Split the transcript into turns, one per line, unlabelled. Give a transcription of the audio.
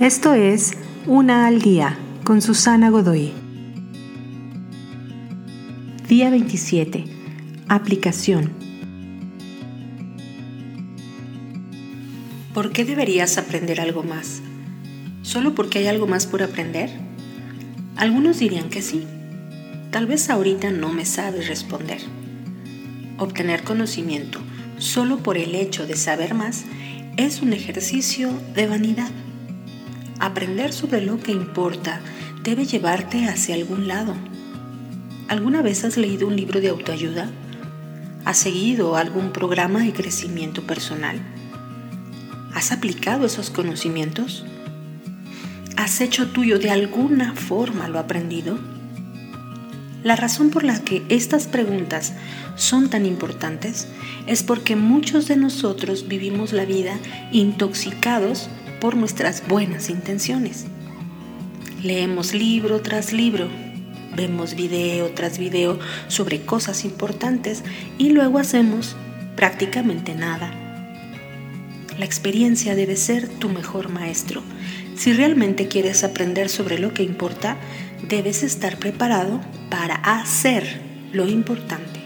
Esto es Una al Día con Susana Godoy. Día 27. Aplicación.
¿Por qué deberías aprender algo más? ¿Solo porque hay algo más por aprender? Algunos dirían que sí. Tal vez ahorita no me sabes responder. Obtener conocimiento solo por el hecho de saber más es un ejercicio de vanidad. Aprender sobre lo que importa debe llevarte hacia algún lado. ¿Alguna vez has leído un libro de autoayuda? ¿Has seguido algún programa de crecimiento personal? ¿Has aplicado esos conocimientos? ¿Has hecho tuyo de alguna forma lo aprendido? La razón por la que estas preguntas son tan importantes es porque muchos de nosotros vivimos la vida intoxicados por nuestras buenas intenciones. Leemos libro tras libro, vemos video tras video sobre cosas importantes y luego hacemos prácticamente nada. La experiencia debe ser tu mejor maestro. Si realmente quieres aprender sobre lo que importa, debes estar preparado para hacer lo importante.